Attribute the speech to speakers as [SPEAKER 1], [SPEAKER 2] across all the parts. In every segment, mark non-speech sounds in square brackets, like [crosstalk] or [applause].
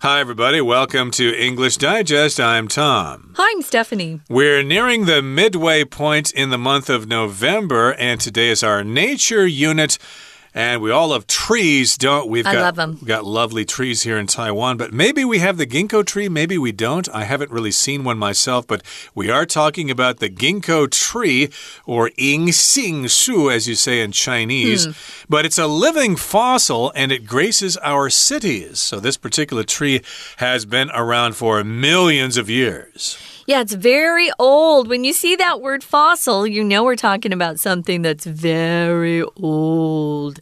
[SPEAKER 1] Hi, everybody. Welcome to English Digest. I'm Tom.
[SPEAKER 2] Hi, I'm Stephanie.
[SPEAKER 1] We're nearing the midway point in the month of November, and today is our nature unit. And we all love trees, don't we? We've
[SPEAKER 2] I
[SPEAKER 1] got,
[SPEAKER 2] love them.
[SPEAKER 1] We've got lovely trees here in Taiwan, but maybe we have the ginkgo tree, maybe we don't. I haven't really seen one myself, but we are talking about the ginkgo tree, or Ying Xing Shu, as you say in Chinese.
[SPEAKER 2] Hmm.
[SPEAKER 1] But it's a living fossil and it graces our cities. So this particular tree has been around for millions of years.
[SPEAKER 2] Yeah, it's very old. When you see that word fossil, you know we're talking about something that's very old.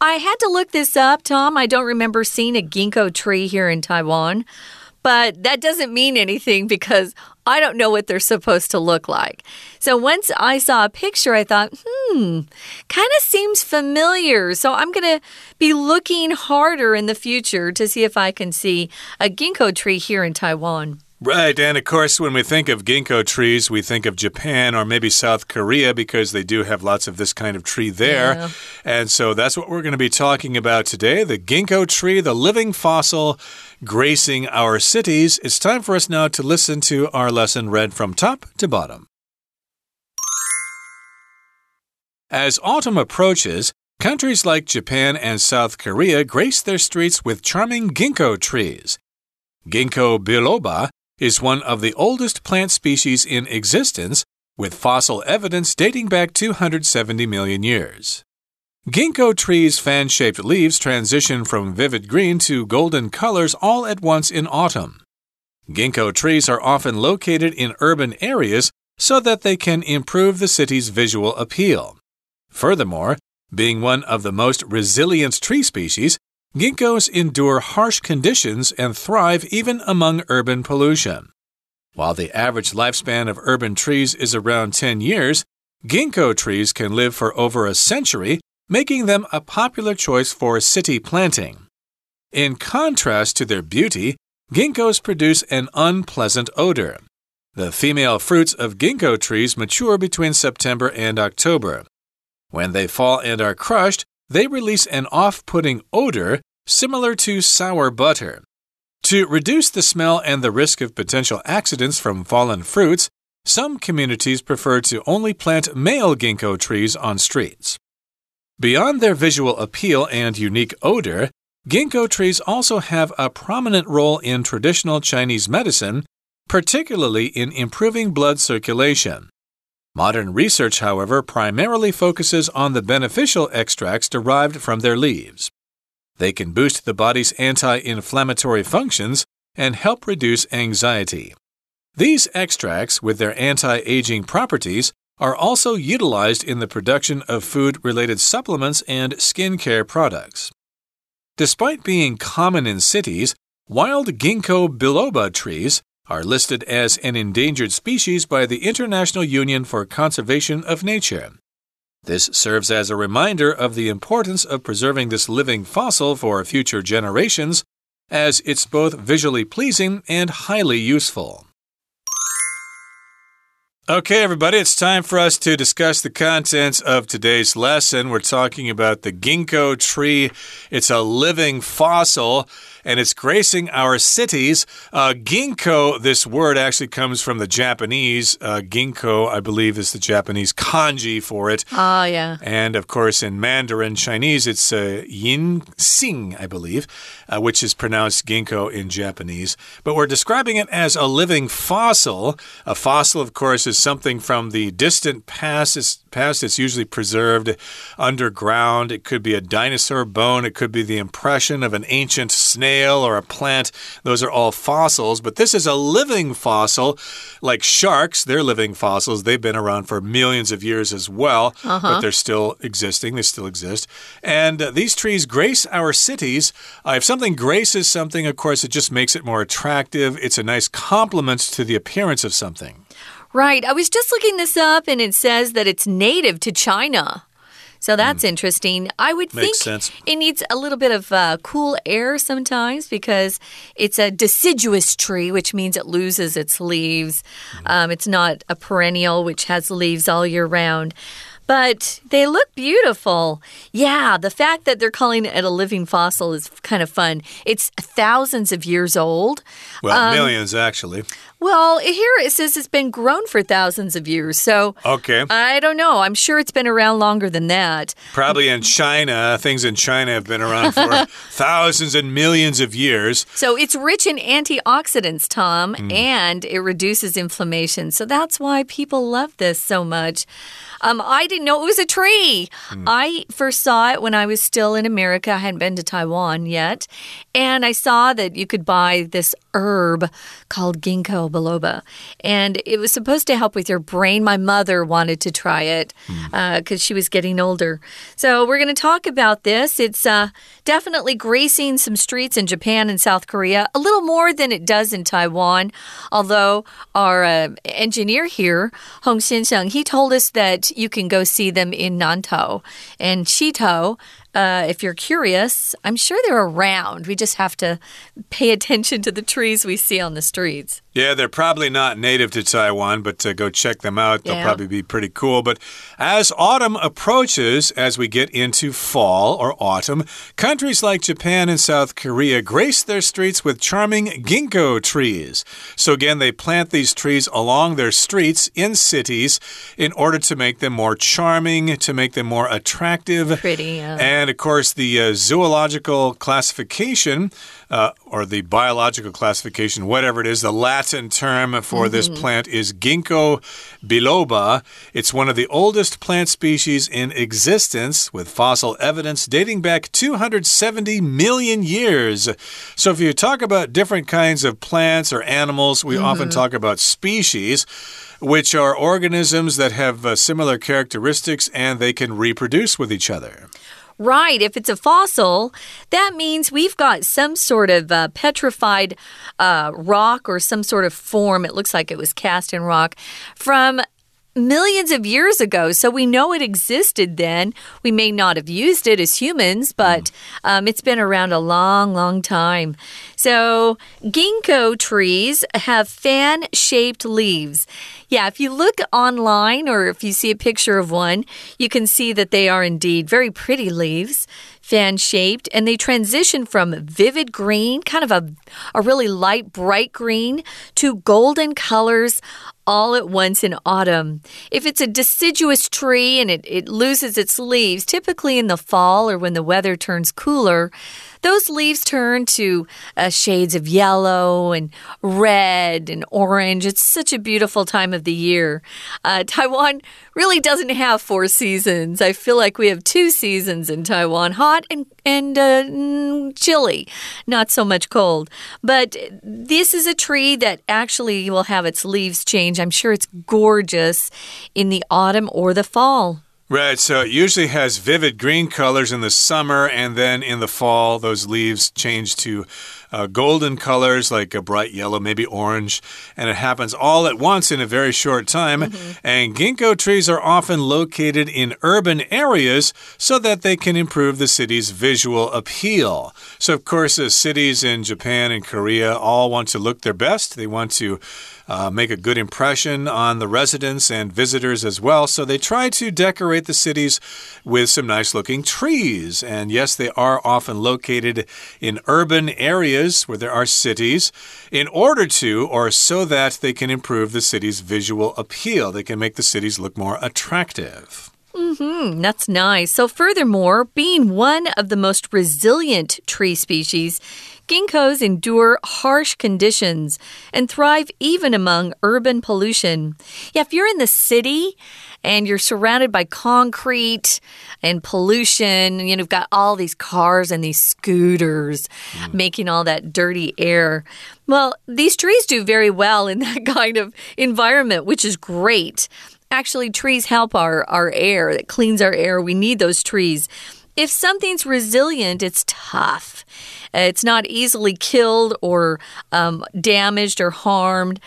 [SPEAKER 2] I had to look this up, Tom. I don't remember seeing a ginkgo tree here in Taiwan, but that doesn't mean anything because I don't know what they're supposed to look like. So once I saw a picture, I thought, hmm, kind of seems familiar. So I'm going to be looking harder in the future to see if I can see a ginkgo tree here in Taiwan.
[SPEAKER 1] Right, and of course, when we think of ginkgo trees, we think of Japan or maybe South Korea because they do have lots of this kind of tree there.
[SPEAKER 2] Yeah.
[SPEAKER 1] And so that's what we're going to be talking about today the ginkgo tree, the living fossil gracing our cities. It's time for us now to listen to our lesson read from top to bottom. As autumn approaches, countries like Japan and South Korea grace their streets with charming ginkgo trees. Ginkgo biloba is one of the oldest plant species in existence, with fossil evidence dating back 270 million years. Ginkgo trees' fan shaped leaves transition from vivid green to golden colors all at once in autumn. Ginkgo trees are often located in urban areas so that they can improve the city's visual appeal. Furthermore, being one of the most resilient tree species, ginkgos endure harsh conditions and thrive even among urban pollution. While the average lifespan of urban trees is around 10 years, ginkgo trees can live for over a century, making them a popular choice for city planting. In contrast to their beauty, ginkgos produce an unpleasant odor. The female fruits of ginkgo trees mature between September and October. When they fall and are crushed, they release an off putting odor similar to sour butter. To reduce the smell and the risk of potential accidents from fallen fruits, some communities prefer to only plant male ginkgo trees on streets. Beyond their visual appeal and unique odor, ginkgo trees also have a prominent role in traditional Chinese medicine, particularly in improving blood circulation. Modern research, however, primarily focuses on the beneficial extracts derived from their leaves. They can boost the body's anti inflammatory functions and help reduce anxiety. These extracts, with their anti aging properties, are also utilized in the production of food related supplements and skincare products. Despite being common in cities, wild ginkgo biloba trees are listed as an endangered species by the International Union for Conservation of Nature. This serves as a reminder of the importance of preserving this living fossil for future generations, as it's both visually pleasing and highly useful. Okay, everybody, it's time for us to discuss the contents of today's lesson. We're talking about the ginkgo tree. It's a living fossil and it's gracing our cities. Uh, ginkgo, this word actually comes from the Japanese. Uh, ginkgo, I believe, is the Japanese kanji for it.
[SPEAKER 2] Oh, yeah.
[SPEAKER 1] And of course, in Mandarin Chinese, it's uh, yin xing, I believe, uh, which is pronounced ginkgo in Japanese. But we're describing it as a living fossil. A fossil, of course, is something from the distant past. It's, past. It's usually preserved underground. It could be a dinosaur bone, it could be the impression of an ancient snail or a plant. Those are all fossils. But this is a living fossil, like sharks. They're living fossils. They've been around for millions of years as well, but they're still existing. They still exist. And uh, these trees grace our cities. Uh, if something graces something, of course, it just makes it more attractive. It's a nice complement to the appearance of something.
[SPEAKER 2] Right. I was just looking this up and it says that it's native to China. So that's interesting. I would.
[SPEAKER 1] Makes
[SPEAKER 2] think
[SPEAKER 1] sense.
[SPEAKER 2] it needs a little bit of uh, cool air sometimes because it's a deciduous tree, which means it loses its leaves.
[SPEAKER 1] Hmm.
[SPEAKER 2] Um, it's not a perennial, which has leaves all year round. but they look beautiful. Yeah, the fact that they're calling it a living fossil is kind of fun. It's thousands of years old.
[SPEAKER 1] Well, um, millions actually.
[SPEAKER 2] Well, here it says it's been grown for thousands of years. So,
[SPEAKER 1] okay.
[SPEAKER 2] I don't know. I'm sure it's been around longer than that.
[SPEAKER 1] Probably in China. Things in China have been around for [laughs] thousands and millions of years.
[SPEAKER 2] So, it's rich in antioxidants, Tom, mm. and it reduces inflammation. So, that's why people love this so much. Um, I didn't know it was a tree. Mm. I first saw it when I was still in America. I hadn't been to Taiwan yet. And I saw that you could buy this herb called ginkgo biloba. And it was supposed to help with your brain. My mother wanted to try it because mm. uh, she was getting older. So we're going to talk about this. It's uh, definitely gracing some streets in Japan and South Korea, a little more than it does in Taiwan. Although our uh, engineer here, Hong Xianxiang, he told us that you can go see them in Nantou and Xitou. Uh, if you're curious, I'm sure they're around. We just have to pay attention to the trees we see on the streets.
[SPEAKER 1] Yeah, they're probably not native to Taiwan, but uh, go check them out. They'll probably be pretty cool. But as autumn approaches, as we get into fall or autumn, countries like Japan and South Korea grace their streets with charming ginkgo trees. So, again, they plant these trees along their streets in cities in order to make them more charming, to make them more attractive.
[SPEAKER 2] Pretty, yeah.
[SPEAKER 1] And, of course, the uh, zoological classification uh, or the biological classification, whatever it is, the Latin term for mm -hmm. this mm-hmm. plant is Ginkgo biloba. It's one of the oldest plant species in existence, with fossil evidence dating back 270 million years. So, if you talk about different kinds of plants or animals, we mm -hmm. often talk about species which are organisms that have uh, similar characteristics and they can reproduce with each other.
[SPEAKER 2] Right. If it's a fossil, that means we've got some sort of uh, petrified uh, rock or some sort of form. It looks like it was cast in rock from millions of years ago, so we know it existed then. We may not have used it as humans, but um, it's been around a long, long time. So, ginkgo trees have fan shaped leaves. Yeah, if you look online or if you see a picture of one, you can see that they are indeed very pretty leaves fan shaped, and they transition from vivid green, kind of a, a really light, bright green, to golden colors all at once in autumn. If it's a deciduous tree and it, it loses its leaves, typically in the fall or when the weather turns cooler, those leaves turn to uh, shades of yellow and red and orange. It's such a beautiful time of the year. Uh, Taiwan really doesn't have four seasons. I feel like we have two seasons in Taiwan hot and, and uh, mm, chilly, not so much cold. But this is a tree that actually will have its leaves change. I'm sure it's gorgeous in the autumn or the fall.
[SPEAKER 1] Right, so it usually has vivid green colors in the summer, and then in the fall, those leaves change to uh, golden colors like a bright yellow, maybe orange, and it happens all at once in a very short time. Mm -hmm. And ginkgo trees are often located in urban areas so that they can improve the city's visual appeal. So, of course, the cities in Japan and Korea all want to look their best. They want to uh, make a good impression on the residents and visitors as well. So they try to decorate the cities with some nice looking trees. And yes, they are often located in urban areas where there are cities in order to, or so that they can improve the city's visual appeal. They can make the cities look more attractive.
[SPEAKER 2] Mm -hmm, that's nice. So, furthermore, being one of the most resilient tree species, Ginkgos endure harsh conditions and thrive even among urban pollution. Yeah, if you're in the city and you're surrounded by concrete and pollution, you know, you've got all these cars and these scooters mm. making all that dirty air. Well, these trees do very well in [laughs] that kind of environment, which is great. Actually, trees help our, our air, it cleans our air. We need those trees. If something's resilient, it's tough. It's not easily killed or um, damaged or harmed.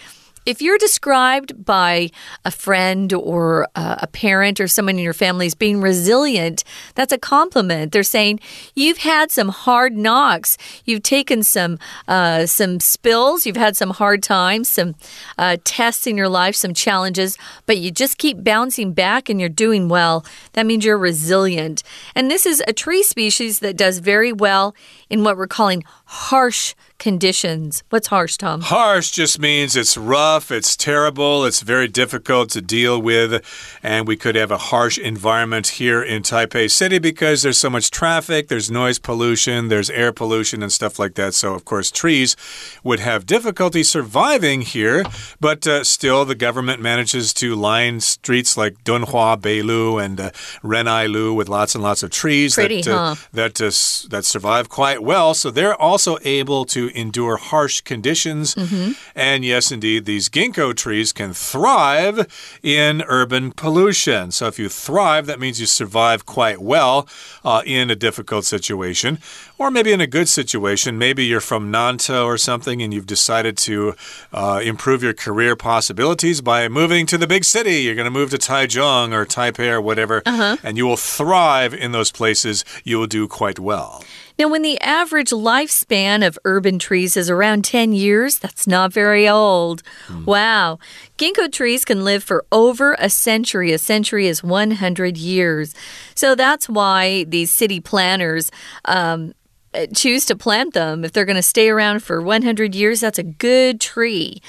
[SPEAKER 2] If you're described by a friend or a parent or someone in your family as being resilient, that's a compliment. They're saying you've had some hard knocks, you've taken some uh, some spills, you've had some hard times, some uh, tests in your life, some challenges, but you just keep bouncing back and you're doing well. That means you're resilient. And this is a tree species that does very well in what we're calling harsh conditions. What's harsh, Tom?
[SPEAKER 1] Harsh just means it's rough, it's terrible, it's very difficult to deal with, and we could have a harsh environment here in Taipei City because there's so much traffic, there's noise pollution, there's air pollution, and stuff like that. So, of course, trees would have difficulty surviving here, but uh, still, the government manages to line streets like Dunhua, Beilu, and uh, Renai Lu with lots and lots of trees
[SPEAKER 2] Pretty,
[SPEAKER 1] that,
[SPEAKER 2] uh, huh?
[SPEAKER 1] that, uh, that survive quite well. So, they're also able to endure harsh conditions.
[SPEAKER 2] Mm -hmm.
[SPEAKER 1] And yes, indeed, these ginkgo trees can thrive in urban pollution. So if you thrive, that means you survive quite well uh, in a difficult situation. Or maybe in a good situation. Maybe you're from Nantou or something and you've decided to uh, improve your career possibilities by moving to the big city. You're going to move to Taichung or Taipei or whatever,
[SPEAKER 2] uh -huh.
[SPEAKER 1] and you will thrive in those places. You will do quite well.
[SPEAKER 2] Now, when the average lifespan of urban trees is around 10 years, that's not very old. Mm. Wow. Ginkgo trees can live for over a century. A century is 100 years. So that's why these city planners um, choose to plant them. If they're going to stay around for 100 years, that's a good tree.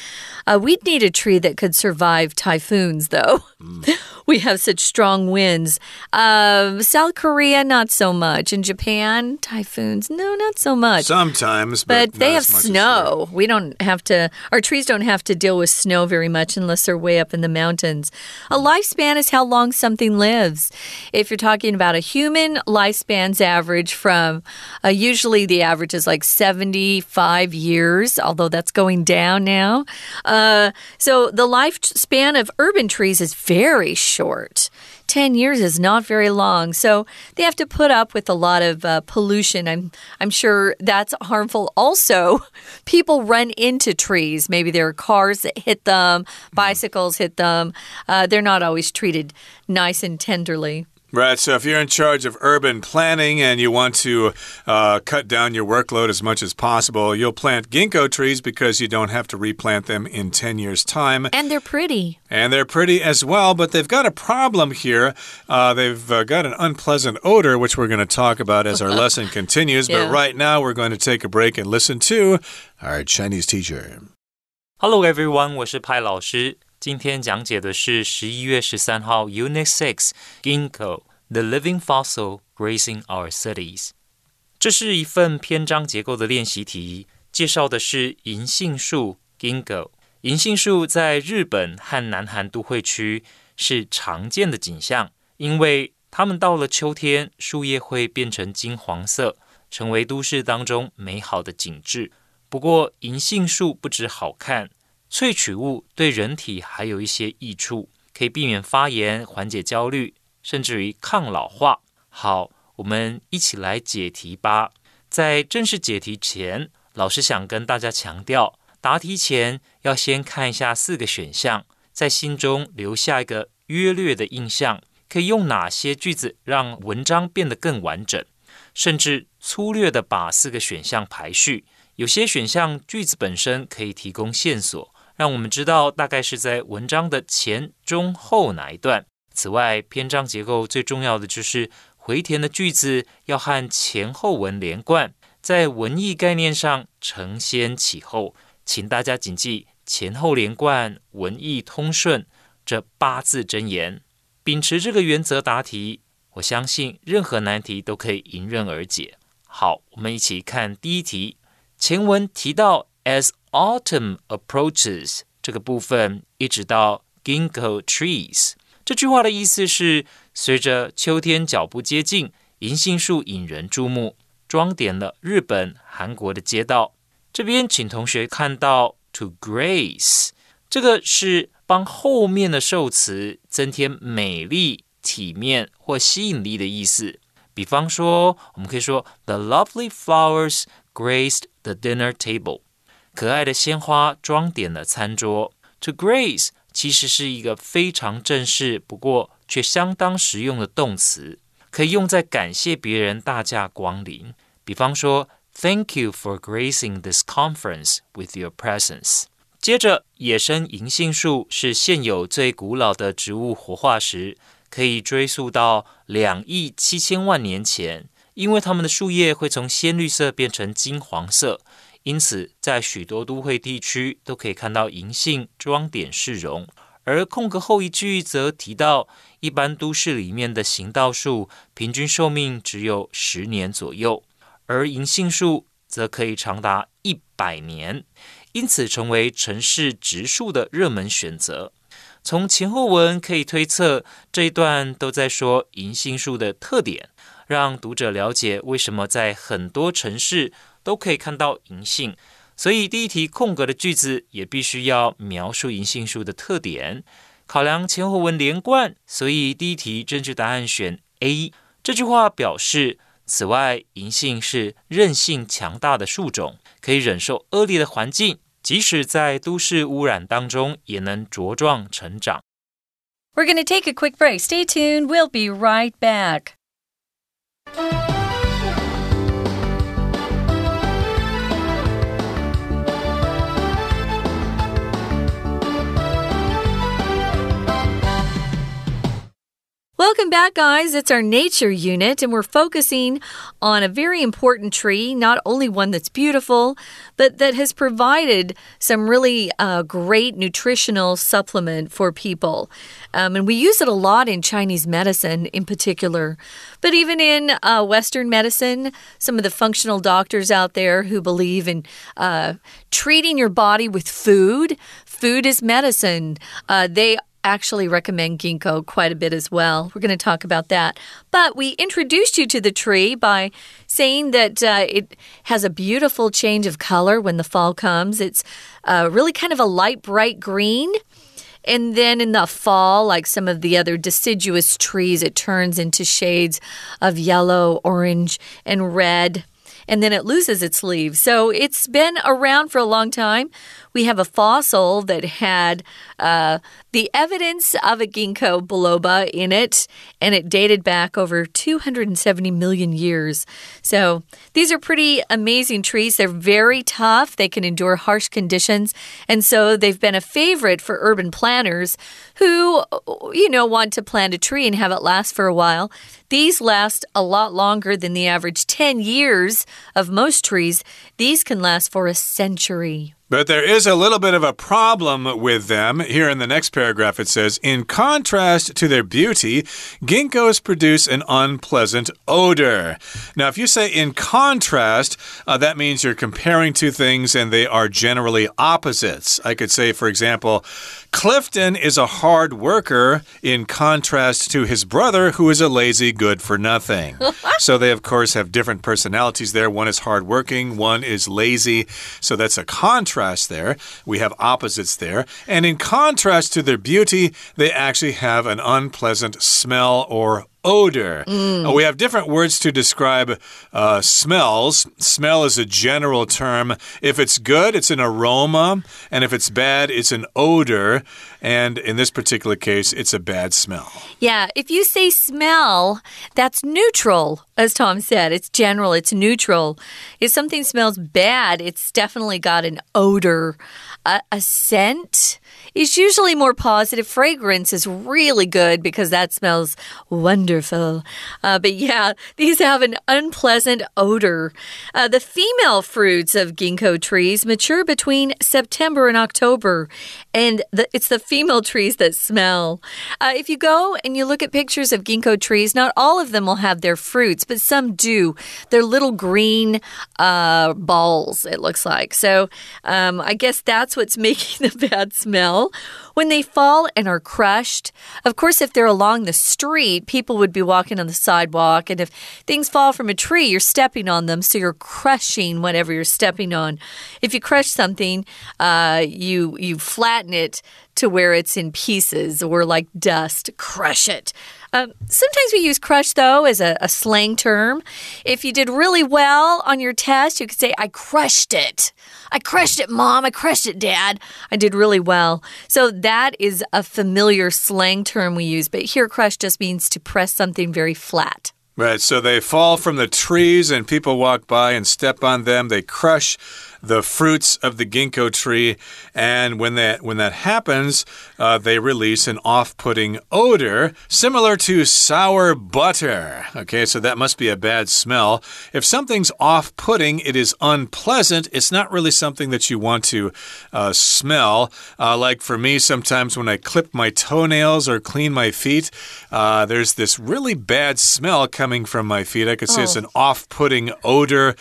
[SPEAKER 2] Uh, we'd need a tree that could survive typhoons, though. Mm. [laughs] we have such strong winds. Uh, South Korea, not so much. In Japan, typhoons, no, not so much.
[SPEAKER 1] Sometimes, but,
[SPEAKER 2] but they have snow. We don't have to, our trees don't have to deal with snow very much unless they're way up in the mountains. A lifespan is how long something lives. If you're talking about a human, lifespan's average from uh, usually the average is like 75 years, although that's going down now. Uh, so the lifespan of urban trees is very short. 10 years is not very long. So they have to put up with a lot of uh, pollution. I'm, I'm sure that's harmful also. [laughs] People run into trees. Maybe there are cars that hit them, bicycles hit them. Uh, they're not always treated nice and tenderly.
[SPEAKER 1] Right. So if you're in charge of urban planning and you want to uh, cut down your workload as much as possible, you'll plant ginkgo trees because you don't have to replant them in 10 years' time.
[SPEAKER 2] And they're pretty.
[SPEAKER 1] And they're pretty as well, but they've got a problem here. Uh, they've uh, got an unpleasant odor, which we're going to talk about as our lesson [laughs] continues.
[SPEAKER 2] Yeah.
[SPEAKER 1] But right now, we're going to take a break and listen to our Chinese teacher.
[SPEAKER 3] Hello, everyone. 我是派老师。 今天讲解的是十一月十三号 Unit Six Ginkgo the Living Fossil Gracing Our Cities。这是一份篇章结构的练习题，介绍的是银杏树 Ginkgo。银杏树在日本和南韩都会区是常见的景象，因为它们到了秋天，树叶会变成金黄色，成为都市当中美好的景致。不过，银杏树不止好看。萃取物对人体还有一些益处，可以避免发炎、缓解焦虑，甚至于抗老化。好，我们一起来解题吧。在正式解题前，老师想跟大家强调，答题前要先看一下四个选项，在心中留下一个约略的印象，可以用哪些句子让文章变得更完整，甚至粗略的把四个选项排序。有些选项句子本身可以提供线索。让我们知道大概是在文章的前、中、后哪一段。此外，篇章结构最重要的就是回填的句子要和前后文连贯，在文意概念上承先启后。请大家谨记前后连贯、文意通顺这八字真言。秉持这个原则答题，我相信任何难题都可以迎刃而解。好，我们一起看第一题。前文提到，as Autumn approaches 这个部分一直到 ginkgo trees 这句话的意思是，随着秋天脚步接近，银杏树引人注目，装点了日本、韩国的街道。这边请同学看到 to grace 这个是帮后面的受词增添美丽、体面或吸引力的意思。比方说，我们可以说 The lovely flowers graced the dinner table。可爱的鲜花装点了餐桌。To grace 其实是一个非常正式，不过却相当实用的动词，可以用在感谢别人大驾光临。比方说，Thank you for gracing this conference with your presence。接着，野生银杏树是现有最古老的植物活化石，可以追溯到两亿七千万年前。因为它们的树叶会从鲜绿色变成金黄色，因此在许多都会地区都可以看到银杏装点市容。而空格后一句则提到，一般都市里面的行道树平均寿命只有十年左右，而银杏树则可以长达一百年。因此，成为城市植树的热门选择。从前后文可以推测，这一段都在说银杏树的特点，让读者了解为什么在很多城市都可以看到银杏。所以，第一题空格的句子也必须要描述银杏树的特点。考量前后文连贯，所以第一题正确答案选 A。这句话表示，此外，银杏是韧性强大的树种，可以忍受恶劣的环境。即使在都市污染当中，也能茁壮成长。
[SPEAKER 2] We're going to take a quick break. Stay tuned. We'll be right back. Welcome back, guys. It's our nature unit, and we're focusing on a very important tree, not only one that's beautiful, but that has provided some really uh, great nutritional supplement for people. Um, and we use it a lot in Chinese medicine in particular, but even in uh, Western medicine, some of the functional doctors out there who believe in uh, treating your body with food. Food is medicine. Uh, they actually recommend ginkgo quite a bit as well. We're going to talk about that. But we introduced you to the tree by saying that uh, it has a beautiful change of color when the fall comes. It's uh, really kind of a light, bright green. And then in the fall, like some of the other deciduous trees, it turns into shades of yellow, orange, and red and then it loses its leaves. So it's been around for a long time. We have a fossil that had uh, the evidence of a ginkgo biloba in it, and it dated back over 270 million years. So these are pretty amazing trees. They're very tough, they can endure harsh conditions, and so they've been a favorite for urban planners who, you know, want to plant a tree and have it last for a while. These last a lot longer than the average 10 years of most trees. These can last for a century.
[SPEAKER 1] But there is a little bit of a problem with them. Here in the next paragraph, it says In contrast to their beauty, ginkgos produce an unpleasant odor. Now, if you say in contrast, uh, that means you're comparing two things and they are generally opposites. I could say, for example, Clifton is a hard worker in contrast to his brother, who is a lazy good for nothing. [laughs] so they, of course, have different personalities there. One is hardworking, one is lazy. So that's a contrast there. We have opposites there. And in contrast to their beauty, they actually have an unpleasant smell or odor. Mm. Uh, we have different words to describe uh, smells. Smell is a general term. If it's good, it's an aroma, and if it's bad, it's an odor. And in this particular case, it's a bad smell.
[SPEAKER 2] Yeah, if you say smell, that's neutral, as Tom said. It's general, it's neutral. If something smells bad, it's definitely got an odor. A, a scent is usually more positive. Fragrance is really good because that smells wonderful. Uh, but yeah, [laughs] these have an unpleasant odor. Uh, the female fruits of ginkgo trees mature between September and October, and the, it's the female trees that smell. Uh, if you go and you look at pictures of ginkgo trees, not all of them will have their fruits, but some do. They're little green uh, balls, it looks like. So um, I guess that's what's [laughs] making the bad smell. When they fall and are crushed, of course, if they're along the street, people would be walking on the sidewalk. And if things fall from a tree, you're stepping on them. So you're crushing whatever you're stepping on. If you crush something, uh, you, you flatten it to where it's in pieces or like dust, crush it. Um, sometimes we use crush, though, as a, a, slang term. If you did really well on your test, you could say, I crushed it. I crushed it, mom. I crushed it, dad. I did really well. So that is a familiar slang term we use. But here, crush just means to press something very flat.
[SPEAKER 1] Right. So they fall from the trees and people walk by and step on them. They crush the fruits of the ginkgo tree, and when that when that happens, uh, they release an off-putting odor similar to sour butter. Okay, so that must be a bad smell. If something's off-putting, it is unpleasant. It's not really something that you want to uh, smell. Uh, like for me, sometimes when I clip my toenails or clean my feet, uh, there's this really bad smell coming from my feet. I could say oh. it's an off-putting odor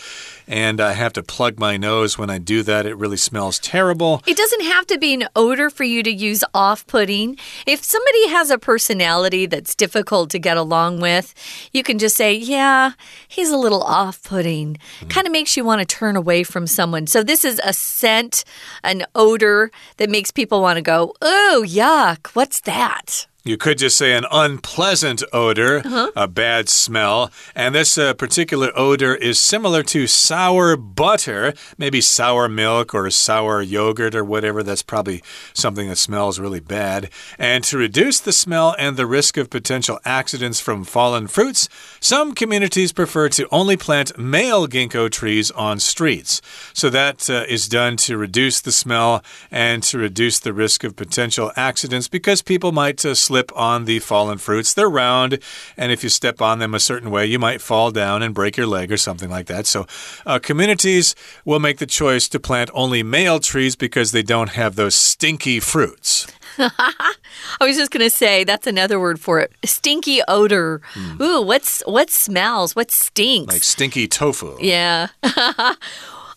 [SPEAKER 1] and I have to plug my nose when I do that. It really smells terrible.
[SPEAKER 2] It doesn't have to be an odor for you to use off putting. If somebody has a personality that's difficult to get along with, you can just say, Yeah, he's a little off putting. Mm. Kind of makes you want to turn away from someone. So, this is a scent, an odor that makes people want to go, Oh, yuck, what's that?
[SPEAKER 1] You could just say an unpleasant odor, uh -huh. a bad smell. And this uh, particular odor is similar to sour butter, maybe sour milk or sour yogurt or whatever. That's probably something that smells really bad. And to reduce the smell and the risk of potential accidents from fallen fruits, some communities prefer to only plant male ginkgo trees on streets. So that uh, is done to reduce the smell and to reduce the risk of potential accidents because people might uh, slip on the fallen fruits. They're round, and if you step on them a certain way, you might fall down and break your leg or something like that. So, uh, communities will make the choice to plant only male trees because they don't have those stinky fruits. [laughs]
[SPEAKER 2] I was just gonna say that's another word for it. Stinky odor. Mm. Ooh, what's what smells? What stinks?
[SPEAKER 1] Like stinky tofu.
[SPEAKER 2] Yeah. [laughs]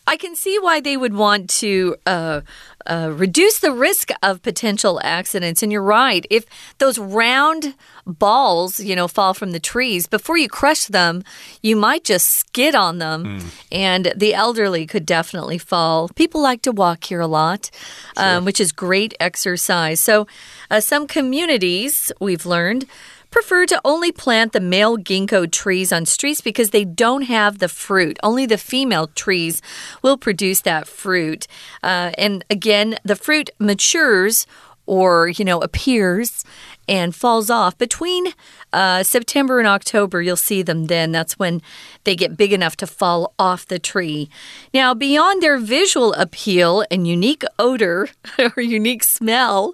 [SPEAKER 2] I can see why they would want to uh, uh, reduce the risk of potential accidents. And you're right. If those round balls, you know, fall from the trees, before you crush them, you might just skid on them. Mm. And the elderly could definitely fall. People like to walk here a lot, sure. um, which is great exercise. So, uh, some communities, we've learned, prefer to only plant the male ginkgo trees on streets because they don't have the fruit. Only the female trees will produce that fruit. Uh, and again, the fruit matures or, you know, appears and falls off between uh, September and October. You'll see them then. That's when they get big enough to fall off the tree. Now, beyond their visual appeal and unique odor [laughs] or unique smell,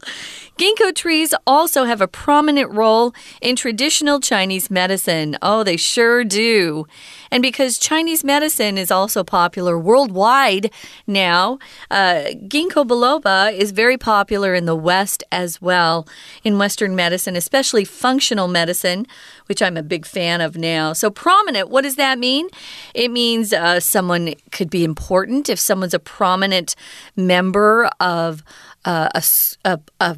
[SPEAKER 2] Ginkgo trees also have a prominent role in traditional Chinese medicine. Oh, they sure do. And because Chinese medicine is also popular worldwide now, uh, ginkgo biloba is very popular in the West as well, in Western medicine, especially functional medicine, which I'm a big fan of now. So, prominent, what does that mean? It means uh, someone could be important if someone's a prominent member of uh, a, a, a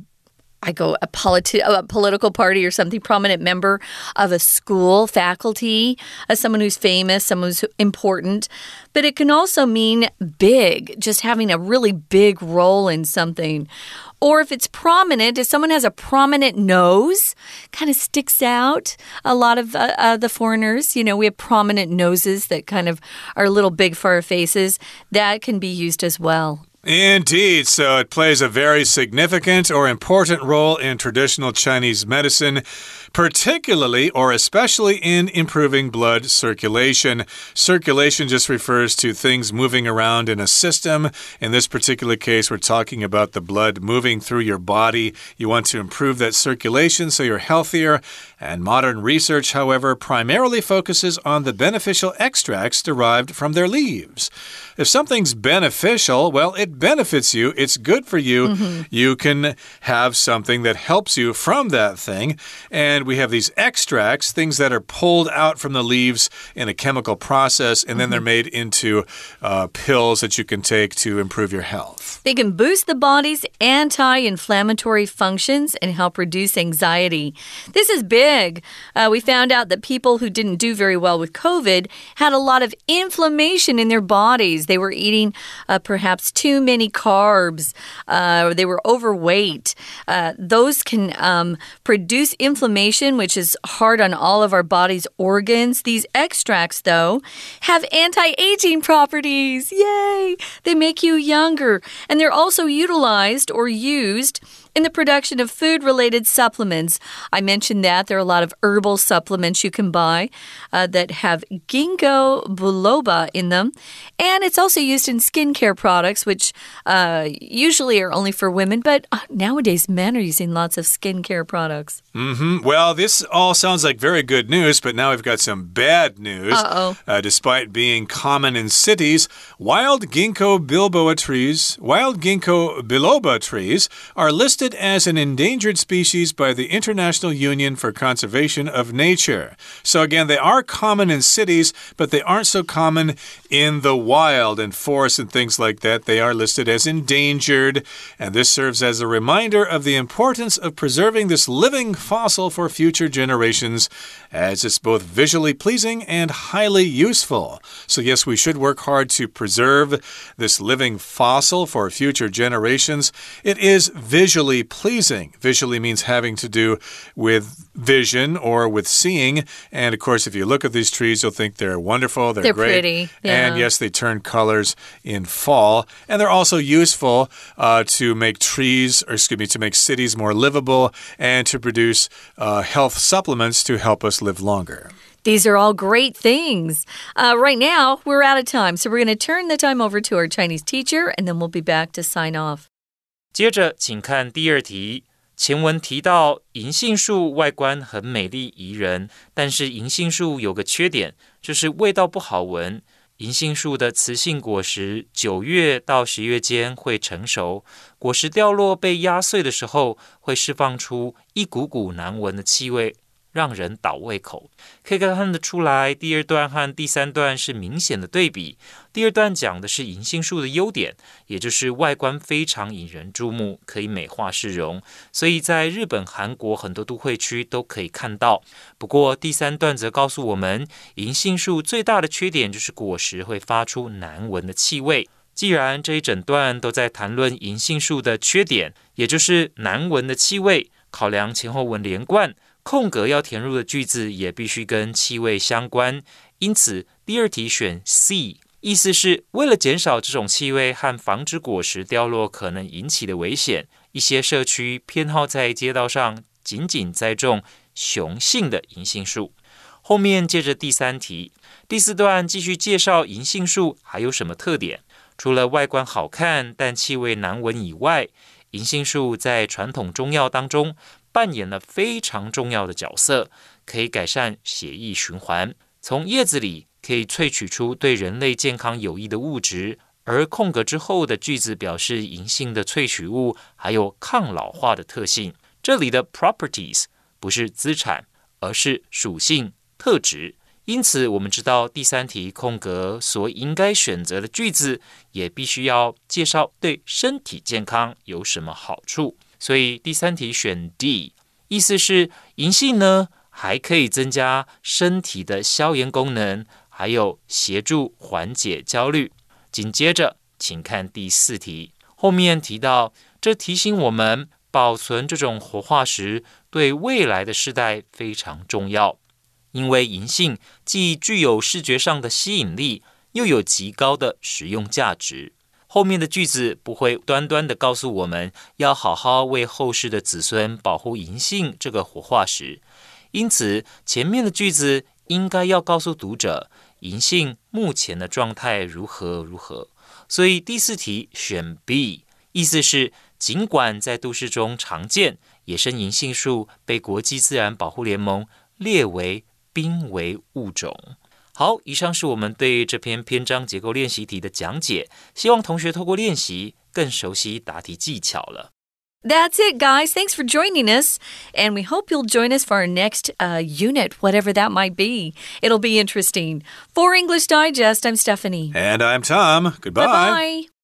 [SPEAKER 2] I go a, politi- a political party or something, prominent member of a school, faculty, as someone who's famous, someone who's important. But it can also mean big, just having a really big role in something. Or if it's prominent, if someone has a prominent nose, kind of sticks out. A lot of uh, uh, the foreigners, you know, we have prominent noses that kind of are a little big for our faces. That can be used as well.
[SPEAKER 1] Indeed. So it plays a very significant or important role in traditional Chinese medicine particularly or especially in improving blood circulation. Circulation just refers to things moving around in a system. In this particular case, we're talking about the blood moving through your body. You want to improve that circulation so you're healthier. And modern research, however, primarily focuses on the beneficial extracts derived from their leaves. If something's beneficial, well, it benefits you, it's good for you. Mm -hmm. You can have something that helps you from that thing. And and we have these extracts, things that are pulled out from the leaves in a chemical process, and then they're mm-hmm. made into uh, pills that you can take to improve your health.
[SPEAKER 2] They can boost the body's anti inflammatory functions and help reduce anxiety. This is big. Uh, we found out that people who didn't do very well with COVID had a lot of inflammation in their bodies. They were eating uh, perhaps too too many carbs, uh, they were overweight. Uh, those can um, produce inflammation, which is hard on all of our body's organs. These extracts, though, have anti aging properties. Yay! They make you younger. And they're also utilized or used in the production of food related supplements. I mentioned that there are a lot of herbal supplements you can buy uh, that have ginkgo biloba in them. And it's also used in skincare products, which uh, usually are only for women, but uh, nowadays men are using lots of skincare products.
[SPEAKER 1] Mm -hmm. Well, this all sounds like very good news, but now we've got some bad news.
[SPEAKER 2] Uh oh.
[SPEAKER 1] Uh, despite being common in cities, wild ginkgo biloba trees, wild ginkgo biloba trees are listed listed as an endangered species by the International Union for Conservation of Nature. So, again, they are common in cities, but they aren't so common in the wild and forests and things like that. They are listed as endangered, and this serves as a reminder of the importance of preserving this living fossil for future generations, as it's both visually pleasing and highly useful. So, yes, we should work hard to preserve this living fossil for future generations. It is visually pleasing. Visually means having to do with vision or with seeing. And of course, if you look at these trees, you'll think they're wonderful, they're,
[SPEAKER 2] they're
[SPEAKER 1] great.
[SPEAKER 2] Pretty. Yeah.
[SPEAKER 1] And yes, they turn colors in fall. And they're also useful uh, to make trees, or excuse me, to make cities more livable and to produce uh, health supplements to help us live longer.
[SPEAKER 2] These are all great things. Uh, right now, we're out of time, so we're going to turn the time over to our Chinese teacher, and then we'll be back to sign off.
[SPEAKER 3] 接着，请看第二题。前文提到银杏树外观很美丽宜人，但是银杏树有个缺点，就是味道不好闻。银杏树的雌性果实九月到十月间会成熟，果实掉落被压碎的时候，会释放出一股股难闻的气味。 让人倒胃口，可以看得出来，第二段和第三段是明显的对比。第二段讲的是银杏树的优点，也就是外观非常引人注目，可以美化市容，所以在日本、韩国很多都会区都可以看到。不过第三段则告诉我们，银杏树最大的缺点就是果实会发出难闻的气味。既然这一整段都在谈论银杏树的缺点，也就是难闻的气味，考量前后文连贯。空格要填入的句子也必须跟气味相关，因此第二题选 C，意思是为了减少这种气味和防止果实掉落可能引起的危险，一些社区偏好在街道上仅仅栽种雄性的银杏树。后面接着第三题，第四段继续介绍银杏树还有什么特点，除了外观好看但气味难闻以外，银杏树在传统中药当中。扮演了非常重要的角色，可以改善血液循环。从叶子里可以萃取出对人类健康有益的物质，而空格之后的句子表示银杏的萃取物还有抗老化的特性。这里的 properties 不是资产，而是属性特质。因此，我们知道第三题空格所应该选择的句子也必须要介绍对身体健康有什么好处。所以第三题选 D，意思是银杏呢还可以增加身体的消炎功能，还有协助缓解焦虑。紧接着，请看第四题，后面提到，这提醒我们保存这种活化石对未来的世代非常重要，因为银杏既具有视觉上的吸引力，又有极高的实用价值。后面的句子不会端端的告诉我们要好好为后世的子孙保护银杏这个活化石，因此前面的句子应该要告诉读者银杏目前的状态如何如何。所以第四题选 B，意思是尽管在都市中常见，野生银杏树被国际自然保护联盟列为濒危物种。好，以上是我们对这篇篇章结构练习题的讲解，希望同学透过练习更熟悉答题技巧了。
[SPEAKER 2] That's it, guys. Thanks for joining us. And we hope you'll join us for our next uh, unit, whatever that might be. It'll be interesting. For English Digest, I'm Stephanie.
[SPEAKER 1] And I'm Tom. Goodbye.
[SPEAKER 2] Bye bye.